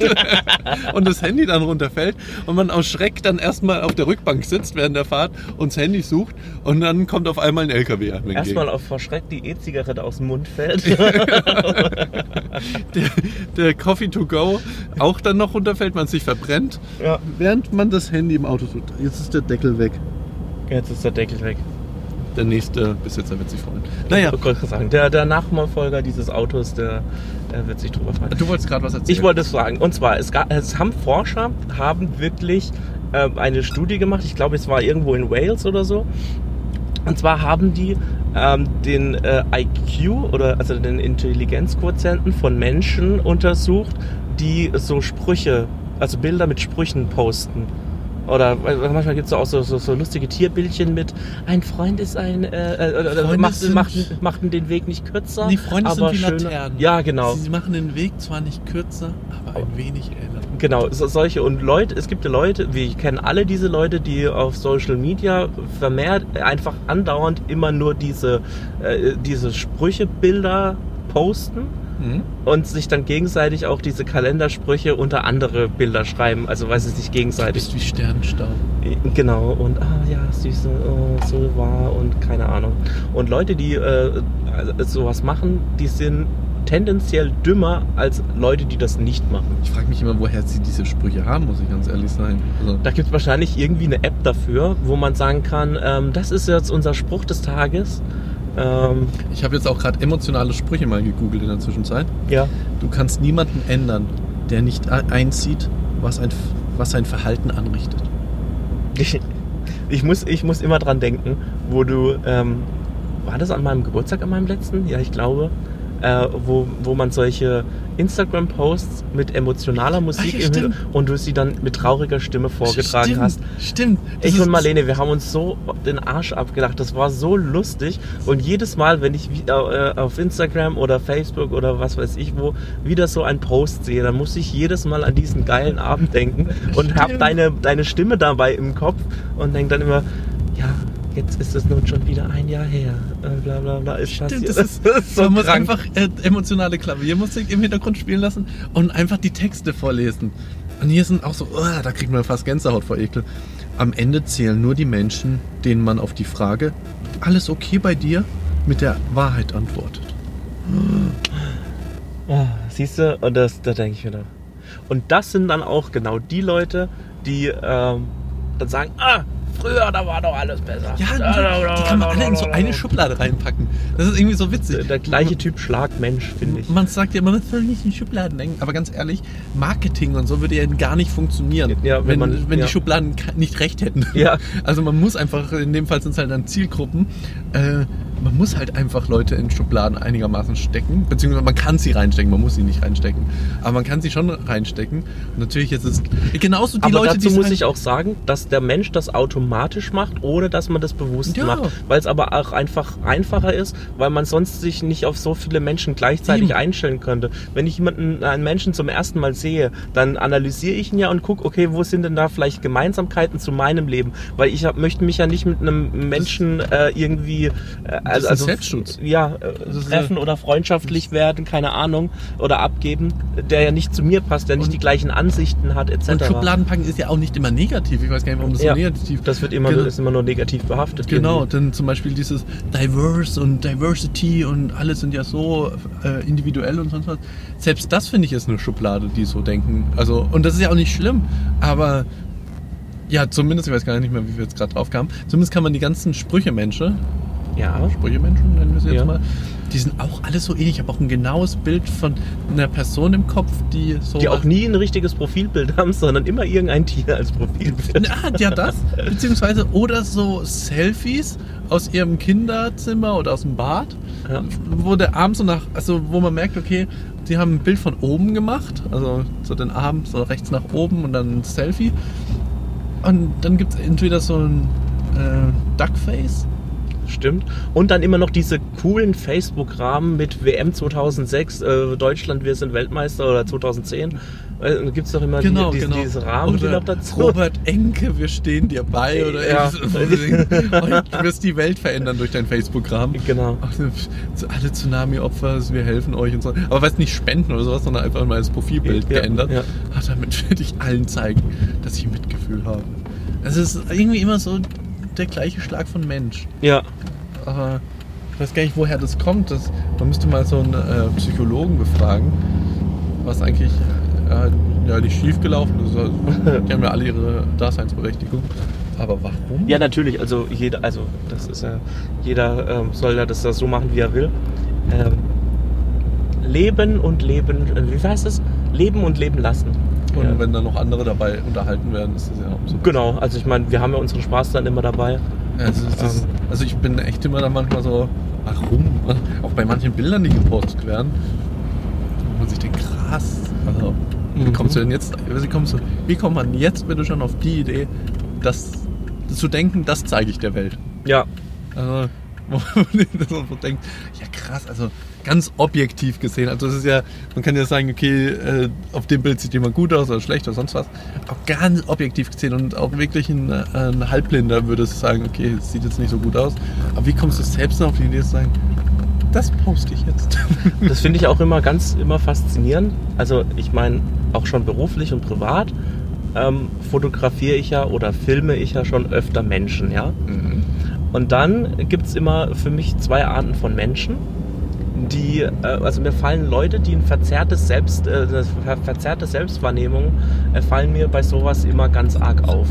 und das Handy dann runterfällt und man aus Schreck dann erstmal auf der Rückbank sitzt während der Fahrt und das Handy sucht und dann kommt auf einmal ein LKW an. erstmal auf verschreckt die E-Zigarette aus dem Mund fällt. der, der Coffee to go auch dann noch runterfällt, man sich verbrennt, ja. während man das Handy im Auto tut. Jetzt ist der Deckel weg. Jetzt ist der Deckel weg. Der nächste Besitzer wird sich freuen. Naja, Ich wollte sagen, der, der Nachfolger dieses Autos, der, der wird sich drüber freuen. du wolltest gerade was erzählen. Ich wollte es sagen. Und zwar, es, gab, es haben Forscher haben wirklich äh, eine Studie gemacht. Ich glaube, es war irgendwo in Wales oder so. Und zwar haben die ähm, den äh, IQ oder also den Intelligenzquotienten von Menschen untersucht, die so Sprüche, also Bilder mit Sprüchen posten. Oder weil manchmal gibt es auch so, so, so lustige Tierbildchen mit ein Freund ist ein äh, äh, äh, Freunde macht, sind- macht, macht den Weg nicht kürzer. Die Freunde aber sind wie schöner. Laternen. Ja, genau. Sie machen den Weg zwar nicht kürzer, aber ein wenig heller. Genau, so, solche und Leute, es gibt ja Leute, wir kennen alle diese Leute, die auf Social Media vermehrt einfach andauernd immer nur diese, äh, diese Sprüchebilder posten Mhm. und sich dann gegenseitig auch diese Kalendersprüche unter andere Bilder schreiben, also weil sie sich Du gegenseitig bist wie Sternenstaub. Genau, und ah ja, süße, oh, so war und keine Ahnung. Und Leute, die äh, sowas machen, die sind tendenziell dümmer als Leute, die das nicht machen. Ich frage mich immer, woher sie diese Sprüche haben, muss ich ganz ehrlich sein. Also, Da gibt es wahrscheinlich irgendwie eine App dafür, wo man sagen kann, ähm, das ist jetzt unser Spruch des Tages. Ähm, ich habe jetzt auch gerade emotionale Sprüche mal gegoogelt in der Zwischenzeit. ja. Du kannst niemanden ändern, der nicht einzieht, was, ein, was sein Verhalten anrichtet. Ich, ich, muss, ich muss immer dran denken, wo du, ähm, war das an meinem Geburtstag, an meinem letzten? Ja, ich glaube. Äh, wo, wo man solche Instagram-Posts mit emotionaler Musik ja, im stimmt. Hinter- und du sie dann mit trauriger Stimme vorgetragen stimmt, hast. Stimmt. Das Ich und Marlene, wir haben uns so den Arsch abgelacht. Das war so lustig. Und jedes Mal, wenn ich wieder äh, auf Instagram oder Facebook oder was weiß ich wo wieder so einen Post sehe, dann muss ich jedes Mal an diesen geilen Abend denken und habe deine, deine Stimme dabei im Kopf und denke dann immer, ja, jetzt ist es nun schon wieder ein Jahr her. Äh, bla bla bla. Ist Stimmt, passiert. das ist, so man muss krank. einfach äh, emotionale Klaviermusik im Hintergrund spielen lassen und einfach die Texte vorlesen. Und hier sind auch so, oh, da kriegt man fast Gänsehaut vor Ekel. Am Ende zählen nur die Menschen, denen man auf die Frage, alles okay bei dir, mit der Wahrheit antwortet. Ah, Siehst du, und das, da denke ich wieder. Und das sind dann auch genau die Leute, die ähm, dann sagen, ah, früher, da war doch alles besser. Ja, die, die kann man alle in so eine Schublade reinpacken. Das ist irgendwie so witzig. Der, gleiche Typ Schlagmensch, finde ich. Man sagt ja immer, man soll nicht in Schubladen denken, aber ganz ehrlich, Marketing und so würde ja gar nicht funktionieren, Ja, wenn wenn, man- wenn ja. die Schubladen nicht recht hätten. Ja. Also man muss einfach, in dem Fall sind es halt dann Zielgruppen, äh, man muss halt einfach Leute in Schubladen einigermaßen stecken, beziehungsweise man kann sie reinstecken, man muss sie nicht reinstecken, aber man kann sie schon reinstecken. Und natürlich ist es genauso die Aber Leute, dazu die muss ich auch sagen, dass der Mensch das automatisch macht, ohne dass man das bewusst Ja. macht. Weil es aber auch einfach einfacher ist, weil man sonst sich nicht auf so viele Menschen gleichzeitig Eben. einstellen könnte. Wenn ich jemanden, einen Menschen zum ersten Mal sehe, dann analysiere ich ihn ja und gucke, okay, wo sind denn da vielleicht Gemeinsamkeiten zu meinem Leben? Weil ich hab, möchte mich ja nicht mit einem Menschen äh, irgendwie äh, Ist also, ein Selbstschutz. ja, äh, Das ist treffen oder freundschaftlich werden, keine Ahnung, oder abgeben, der ja nicht zu mir passt, der nicht Und- die gleichen Ansichten hat, etc. Und Schubladenpacken ist ja auch nicht immer negativ. Ich weiß gar nicht, warum das Ja, so negativ Das wird immer, Genau. ist immer nur negativ behaftet. Genau, irgendwie. denn zum Beispiel dieses Diverse und Diversity und alle sind ja so äh, individuell und sonst was. Selbst das finde ich ist eine Schublade, die so denken. Also, und das ist ja auch nicht schlimm, aber ja, zumindest, ich weiß gar nicht mehr, wie wir jetzt gerade drauf kamen, zumindest kann man die ganzen Sprüche-Menschen, Ja. Sprüche-Menschen nennen wir sie jetzt Ja. mal, die sind auch alle so ähnlich. Ich habe auch ein genaues Bild von einer Person im Kopf, die so. Die auch nie ein richtiges Profilbild haben, sondern immer irgendein Tier als Profilbild. Na, ja, das. Beziehungsweise, oder so Selfies aus ihrem Kinderzimmer oder aus dem Bad, Ja. wo der Arm so nach, also wo man merkt, okay, die haben ein Bild von oben gemacht, also so den Arm so rechts nach oben und dann ein Selfie. Und dann gibt es entweder so ein äh, Duckface. Stimmt. Und dann immer noch diese coolen Facebook-Rahmen mit WM 2006, äh, Deutschland, wir sind Weltmeister oder 2010. Äh, gibt es doch immer Genau, die, diese, genau. diese Rahmen, die oder noch dazu. Robert Enke, wir stehen dir bei. Oder Ja. du wirst die Welt verändern durch deinen Facebook-Rahmen. Genau. Alle Tsunami-Opfer, wir helfen euch und so. Aber weißt nicht spenden oder sowas, sondern einfach mal das Profilbild Ja, geändert. ja. Ach, damit werde ich allen zeigen, dass ich Mitgefühl habe. Es ist irgendwie immer so der gleiche Schlag von Mensch. Ja. Aber ich weiß gar nicht, woher das kommt. Das, man müsste mal so einen äh, Psychologen befragen, was eigentlich äh, ja, nicht schiefgelaufen ist. Also, Die haben ja alle ihre Daseinsberechtigung. Aber warum? Ja, natürlich. Also jeder, also das ist ja, jeder ähm, soll ja das da so machen, wie er will. Ähm, leben und leben, äh, wie heißt es? Leben und leben lassen. Und Ja. wenn dann noch andere dabei unterhalten werden, ist das ja auch so. Genau, also ich meine, wir haben ja unseren Spaß dann immer dabei. Also, das Ähm. also ich bin echt immer da manchmal so, warum? Auch bei manchen Bildern, die gepostet werden, wo man sich denkt, krass. Also, wie Mhm. kommst du denn jetzt, wie, kommst du, wie kommt man jetzt bitte schon auf die Idee, das zu denken, das zeige ich der Welt? Ja, Also, wo man denkt, ja krass, also ganz objektiv gesehen. Also es ist ja, man kann ja sagen, okay, äh, auf dem Bild sieht jemand gut aus oder schlecht oder sonst was. Auch ganz objektiv gesehen und auch wirklich ein, äh, ein Halbblinder würde es sagen, okay, es sieht jetzt nicht so gut aus. Aber wie kommst du selbst noch auf die Idee zu sagen, das poste ich jetzt? das finde ich auch immer ganz immer faszinierend. Also ich meine, auch schon beruflich und privat ähm, fotografiere ich ja oder filme ich ja schon öfter Menschen, ja. Und dann gibt es immer für mich zwei Arten von Menschen, die, äh, also mir fallen Leute, die ein verzerrtes Selbst, äh, verzerrte Selbstwahrnehmung, äh, fallen mir bei sowas immer ganz arg auf.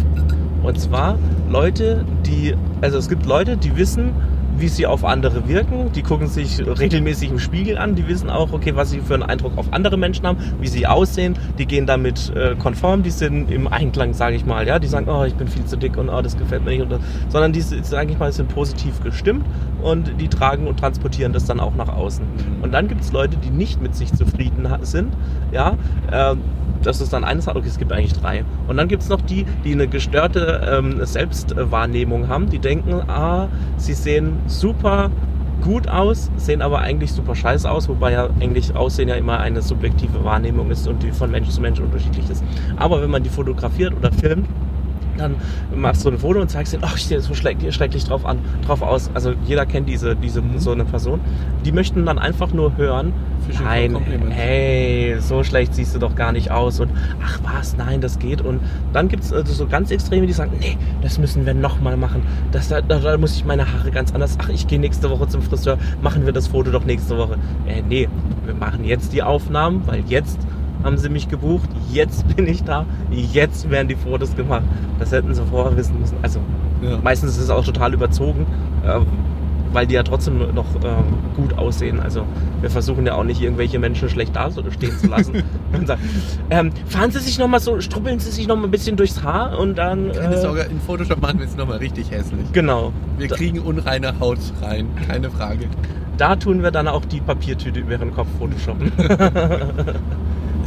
Und zwar Leute, die, also es gibt Leute, die wissen, wie sie auf andere wirken, die gucken sich regelmäßig im Spiegel an, die wissen auch, okay, was sie für einen Eindruck auf andere Menschen haben, wie sie aussehen, die gehen damit äh, konform, die sind im Einklang, sage ich mal, ja, die sagen, oh, ich bin viel zu dick und oh, das gefällt mir nicht, und sondern die, sage ich mal, sind positiv gestimmt und die tragen und transportieren das dann auch nach außen. Und dann gibt es Leute, die nicht mit sich zufrieden sind, ja, ähm, das ist dann eines, okay, es gibt eigentlich drei. Und dann gibt es noch die, die eine gestörte ähm, Selbstwahrnehmung haben, die denken, ah, sie sehen super gut aus, sehen aber eigentlich super scheiße aus, wobei ja eigentlich Aussehen ja immer eine subjektive Wahrnehmung ist und die von Mensch zu Mensch unterschiedlich ist. Aber wenn man die fotografiert oder filmt, dann machst du ein Foto und zeigst dir, oh, ich sehe so schrecklich, schrecklich drauf an, drauf aus. Also jeder kennt diese, diese so eine Person. Die möchten dann einfach nur hören, nein, hey, so schlecht siehst du doch gar nicht aus und ach was, nein, das geht. Und dann gibt es also so ganz Extreme, die sagen, nee, das müssen wir nochmal machen. Das, da, da, da muss ich meine Haare ganz anders. Ach, ich gehe nächste Woche zum Friseur, machen wir das Foto doch nächste Woche. Äh, nee, wir machen jetzt die Aufnahmen, weil jetzt haben sie mich gebucht, jetzt bin ich da, jetzt werden die Fotos gemacht. Das hätten sie vorher wissen müssen. Also Ja. meistens ist es auch total überzogen. Ähm, weil die ja trotzdem noch ähm, gut aussehen. Also wir versuchen ja auch nicht irgendwelche Menschen schlecht dastehen zu lassen. und sagen, ähm, fahren Sie sich nochmal so, strubbeln Sie sich nochmal ein bisschen durchs Haar und dann... Keine äh, Sorge, in Photoshop machen wir es nochmal richtig hässlich. Genau. Wir Da- kriegen unreine Haut rein, keine Frage. Da tun wir dann auch die Papiertüte über ihren Kopf photoshoppen.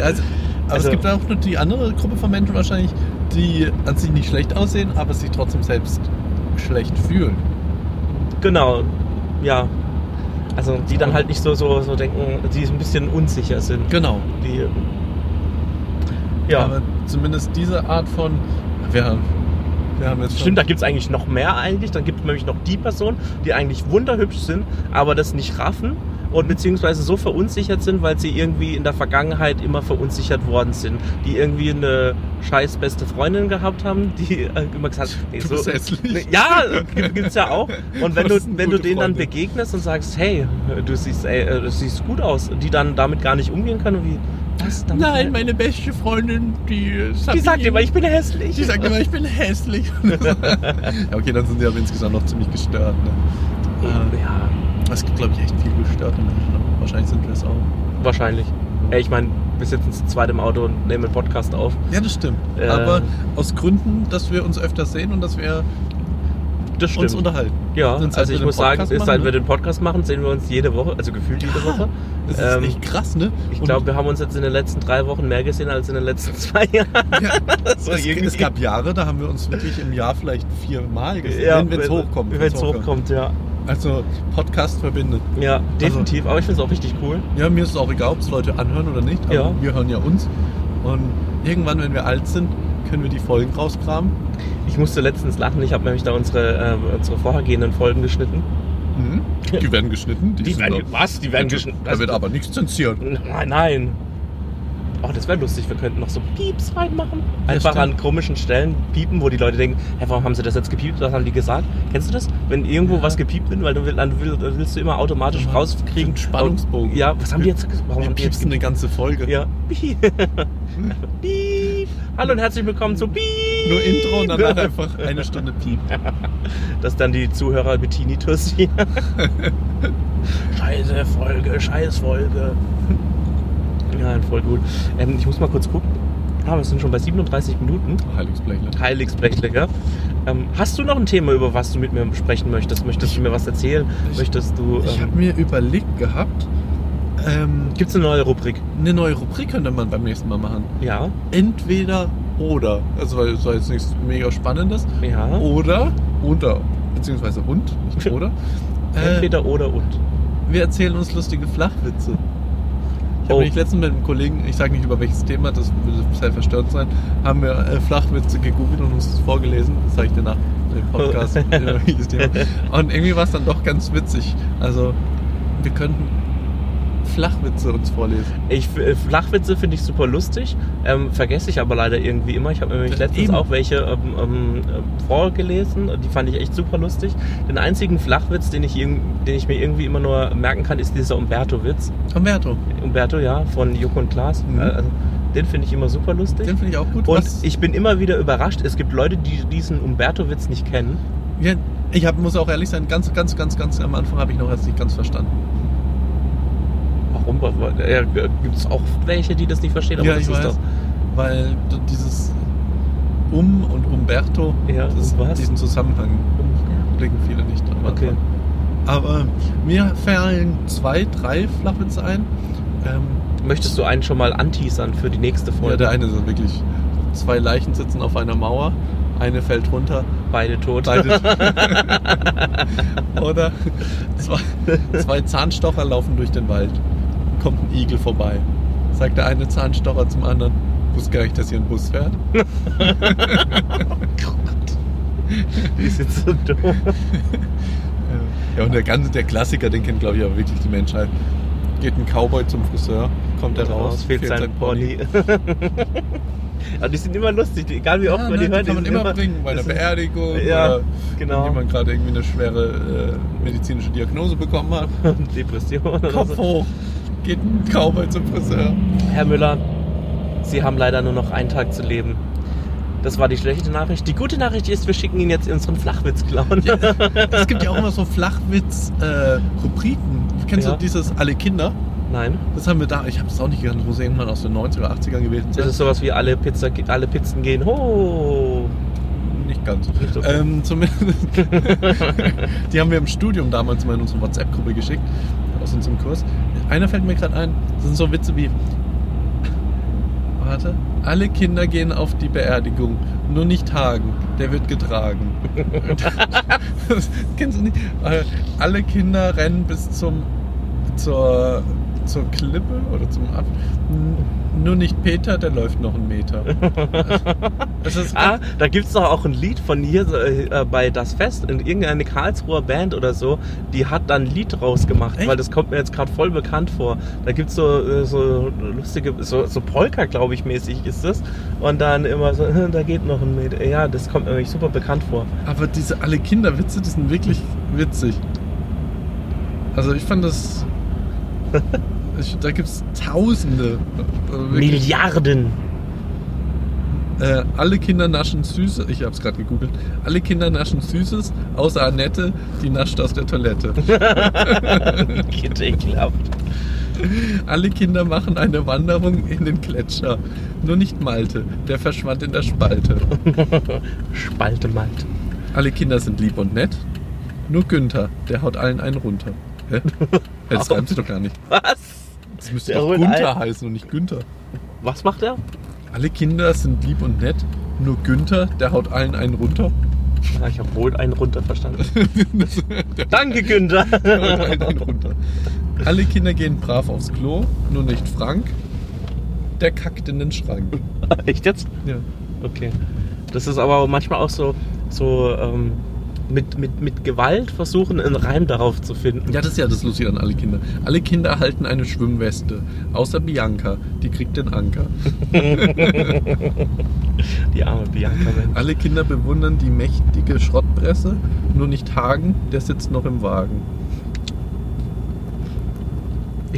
Also, aber Also- es gibt auch noch die andere Gruppe von Menschen wahrscheinlich, die an sich nicht schlecht aussehen, aber sich trotzdem selbst schlecht fühlen. genau. Ja. Also die dann halt nicht so, so, so denken, die ein bisschen unsicher sind. Genau. Die, ja. Aber zumindest diese Art von. Wir haben, wir haben jetzt Stimmt, da gibt es eigentlich noch mehr eigentlich. Dann gibt es nämlich noch die Personen, die eigentlich wunderhübsch sind, aber das nicht raffen und beziehungsweise so verunsichert sind, weil sie irgendwie in der Vergangenheit immer verunsichert worden sind. Die irgendwie eine scheiß beste Freundin gehabt haben, die äh, immer gesagt hat, nee, so, hässlich. Ja, gibt es ja auch. Und wenn du, wenn du denen dann Freundin. begegnest und sagst, hey, du siehst, ey, äh, du siehst gut aus, die dann damit gar nicht umgehen können, wie, was? Damit Nein, meine beste Freundin, die. die sagt immer, ich bin hässlich. Die sagt immer, ich bin hässlich. ja, okay, dann sind die aber insgesamt noch ziemlich gestört. Ne? Ähm, ja, Es gibt, glaube ich, echt viel gestörte Menschen. Wahrscheinlich sind wir es auch. wahrscheinlich. Ey, ich meine, wir sitzen zu zweit im Auto und nehmen einen Podcast auf. Ja, das stimmt. Äh. Aber aus Gründen, dass wir uns öfter sehen und dass wir uns unterhalten. Ja, also ich muss sagen, Podcast seit machen, wir ne? den Podcast machen, sehen wir uns jede Woche, also gefühlt jede Woche. Das ist Ähm, echt krass, ne? Ich glaube, wir haben uns jetzt in den letzten drei Wochen mehr gesehen als in den letzten zwei Jahren. ja, es, es gab Jahre, da haben wir uns wirklich im Jahr vielleicht viermal gesehen, Ja, wenn es hochkommt. Wenn es hochkommt, ja. Also Podcast verbindet. Ja, definitiv. Aber ich finde es auch richtig cool. Ja, mir ist es auch egal, ob es Leute anhören oder nicht, aber Ja. wir hören ja uns. Und irgendwann, wenn wir alt sind, können wir die Folgen rauskramen. Ich musste letztens lachen. Ich habe nämlich da unsere, äh, unsere vorhergehenden Folgen geschnitten. Mhm. Die werden geschnitten. Die sind werden, was? Die werden geschnitten. Da wird aber nichts zensiert. Nein, nein. Oh, das wäre lustig. Wir könnten noch so Pieps reinmachen. Einfach an komischen Stellen piepen, wo die Leute denken, hä, warum haben sie das jetzt gepiept? Was haben die gesagt? Kennst du das? Wenn irgendwo Ja. was gepiept wird, weil du dann will, dann willst du immer automatisch Ja. rauskriegen. Spannungsbogen. Ja, was haben die jetzt gesagt? Warum Wir haben die piepsen eine ganze Folge. Ja. Piep. Piep. Hallo und herzlich willkommen zu Piep. Nur Intro und danach einfach eine Stunde Piep. Dass dann die Zuhörer mit Tinnitus hier. scheiße Folge, scheiß Folge. Ja, voll gut. Ähm, ich muss mal kurz gucken. Ah, wir sind schon bei 37 Minuten. Heiligsblechle. Heiligsblechle, ähm, Hast du noch ein Thema, über was du mit mir sprechen möchtest? Möchtest du mir was erzählen? Ich- Möchtest du. Ich habe Ähm, mir überlegt gehabt, ähm, Gibt es eine neue Rubrik? eine neue Rubrik könnte man beim nächsten Mal machen. Ja. Entweder oder. Also weil es war jetzt nichts mega Spannendes. Ja. Oder oder. Beziehungsweise und, nicht oder. Äh, Entweder oder und. wir erzählen uns lustige Flachwitze. Ich habe Oh. mich letztens mit einem Kollegen, ich sage nicht über welches Thema, das würde sehr verstört sein, haben wir äh, Flachwitze gegoogelt und uns das vorgelesen. Das sage ich dir nach dem Podcast. Thema. Und irgendwie war es dann doch ganz witzig. Also wir könnten Flachwitze uns vorlesen. Ich, äh, Flachwitze finde ich super lustig, ähm, vergesse ich aber leider irgendwie immer. Ich habe mir nämlich letztens eben. auch welche ähm, ähm, äh, vorgelesen, die fand ich echt super lustig. Den einzigen Flachwitz, den ich, den ich mir irgendwie immer nur merken kann, ist dieser Umberto-Witz. Umberto, Umberto, ja, von Joko und Klaas. Mhm. Äh, also, den finde ich immer super lustig. den finde ich auch gut. und Was- ich bin immer wieder überrascht, es gibt Leute, die diesen Umberto-Witz nicht kennen. ja, ich hab, muss auch ehrlich sein, ganz, ganz, ganz, ganz am Anfang habe ich noch erst nicht ganz verstanden. Warum? Äh, gibt es auch welche, die das nicht verstehen? ja, das ich ist weiß. Weil d- dieses Um und Umberto, Ja, das, um diesen Zusammenhang blicken viele nicht. am Okay. Aber mir fallen zwei, drei Flachwitze ein. Ähm, Möchtest du einen schon mal anteasern für die nächste Folge? ja, der eine ist wirklich, zwei Leichen sitzen auf einer Mauer, eine fällt runter, Beide tot. beide. Oder zwei, zwei Zahnstocher laufen durch den Wald. Kommt ein Igel vorbei. Sagt der eine Zahnstocher zum anderen, wusste gar nicht, dass hier ein Bus fährt. Die sind so dumm. Ja, und der ganze, der Klassiker, den kennt glaube ich auch wirklich die Menschheit. Geht ein Cowboy zum Friseur, kommt er raus, fehlt sein Pony. Aber die sind immer lustig, egal wie oft Ja, man ne, die hört. kann man immer bringen, bei einer Beerdigung Ja, oder genau. wenn jemand gerade irgendwie eine schwere äh, medizinische Diagnose bekommen hat. Depression oder Kopf so. hoch, geht ein Cowboy zum Friseur. Herr Müller, Sie haben leider nur noch einen Tag zu leben. Das war die schlechte Nachricht. Die gute Nachricht ist, wir schicken ihn jetzt in unseren Flachwitz-Clown. Ja, es gibt ja auch immer so Flachwitz-Rubriken. Kennst Ja. du dieses Alle Kinder? Nein. Das haben wir da. Ich habe es auch nicht gekannt, muss irgendwann aus den 90er oder 80ern gewesen Das sein. ist sowas wie alle, Pizza, alle Pizzen gehen. Oh. Nicht ganz. Nicht so. ähm, zumindest. die haben wir im Studium damals mal in unsere WhatsApp-Gruppe geschickt, aus unserem Kurs. Einer fällt mir gerade ein, das sind so Witze wie. Warte. Alle Kinder gehen auf die Beerdigung, nur nicht Hagen, der wird getragen. das kennst du nicht? Äh, Alle Kinder rennen bis zum zur, zur Klippe oder zum Ab. Nur nicht Peter, der läuft noch einen Meter. Das ist Ah, da gibt es doch auch ein Lied von hier äh, bei Das Fest, in irgendeine Karlsruher Band oder so, die hat dann ein Lied rausgemacht, Echt? weil das kommt mir jetzt gerade voll bekannt vor. Da gibt es so, äh, so lustige, so, so Polka, glaube ich, mäßig ist das. Und dann immer so, da geht noch ein Meter. Ja, das kommt mir wirklich super bekannt vor. Aber diese alle Kinderwitze, die sind wirklich witzig. Also ich fand das. Ich, da gibt es Tausende. Äh. Milliarden. Äh, alle Kinder naschen Süßes. Ich habe es gerade gegoogelt. Alle Kinder naschen Süßes, außer Annette, die nascht aus der Toilette. Geht ekelhaft. Alle Kinder machen eine Wanderung in den Gletscher. Nur nicht Malte, der verschwand in der Spalte. Spalte Malt. Alle Kinder sind lieb und nett. Nur Günther, der haut allen einen runter. Hä? Das reimt sich doch gar nicht. Was? Das müsste Der doch Gunther heißen und nicht Günther. Was macht er? Alle Kinder sind lieb und nett. Nur Günther, der haut allen einen runter. Ah, ich habe wohl einen runter verstanden. Danke, Günther. Der haut allen einen runter. Alle Kinder gehen brav aufs Klo, nur nicht Frank. Der kackt in den Schrank. Echt jetzt? Ja. Okay. Das ist aber manchmal auch so, so ähm, mit, mit, mit Gewalt versuchen, einen Reim darauf zu finden. ja, das ist ja das Lustige an alle Kinder. Alle Kinder erhalten eine Schwimmweste. Außer Bianca, die kriegt den Anker. Die arme Bianca. Mensch. Alle Kinder bewundern die mächtige Schrottpresse, nur nicht Hagen, der sitzt noch im Wagen.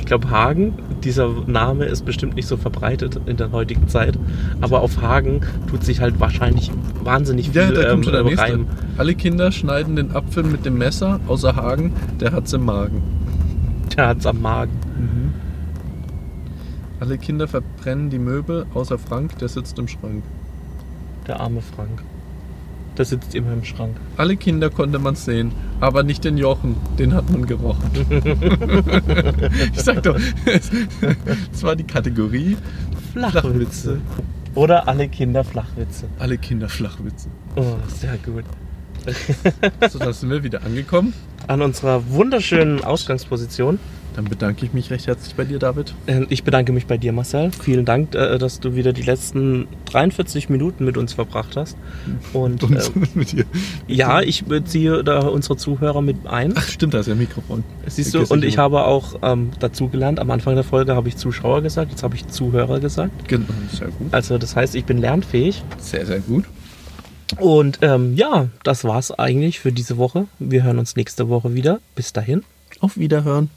Ich glaube, Hagen, dieser Name ist bestimmt nicht so verbreitet in der heutigen Zeit. Aber auf Hagen tut sich halt wahrscheinlich wahnsinnig viel Ja, da kommt ähm, schon der nächste. Reim. Alle Kinder schneiden den Apfel mit dem Messer, außer Hagen, der hat's im Magen. Der hat's am Magen. Alle Kinder verbrennen die Möbel, außer Frank, der sitzt im Schrank. Der arme Frank. Der sitzt immer im Schrank. Alle Kinder konnte man sehen, aber nicht den Jochen, den hat man gerochen. ich sag doch, es war die Kategorie Flachwitze. Oder alle Kinder Flachwitze. Alle Kinder Flachwitze. Oh, sehr gut. So, da sind wir wieder angekommen. An unserer wunderschönen Ausgangsposition. Dann bedanke ich mich recht herzlich bei dir, David. Äh, Ich bedanke mich bei dir, Marcel. Vielen Dank, äh, dass du wieder die letzten 43 Minuten mit uns verbracht hast. Und Und äh, mit dir. ja, ich beziehe da unsere Zuhörer mit ein. Ach, stimmt, da ist ja ein Mikrofon. Siehst du, und ich habe auch ähm, dazu gelernt, am Anfang der Folge habe ich Zuschauer gesagt, jetzt habe ich Zuhörer gesagt. Genau, sehr gut. Also das heißt, ich bin lernfähig. Sehr, sehr gut. Und ähm, ja, das war's eigentlich für diese Woche. Wir hören uns nächste Woche wieder. Bis dahin. Auf Wiederhören.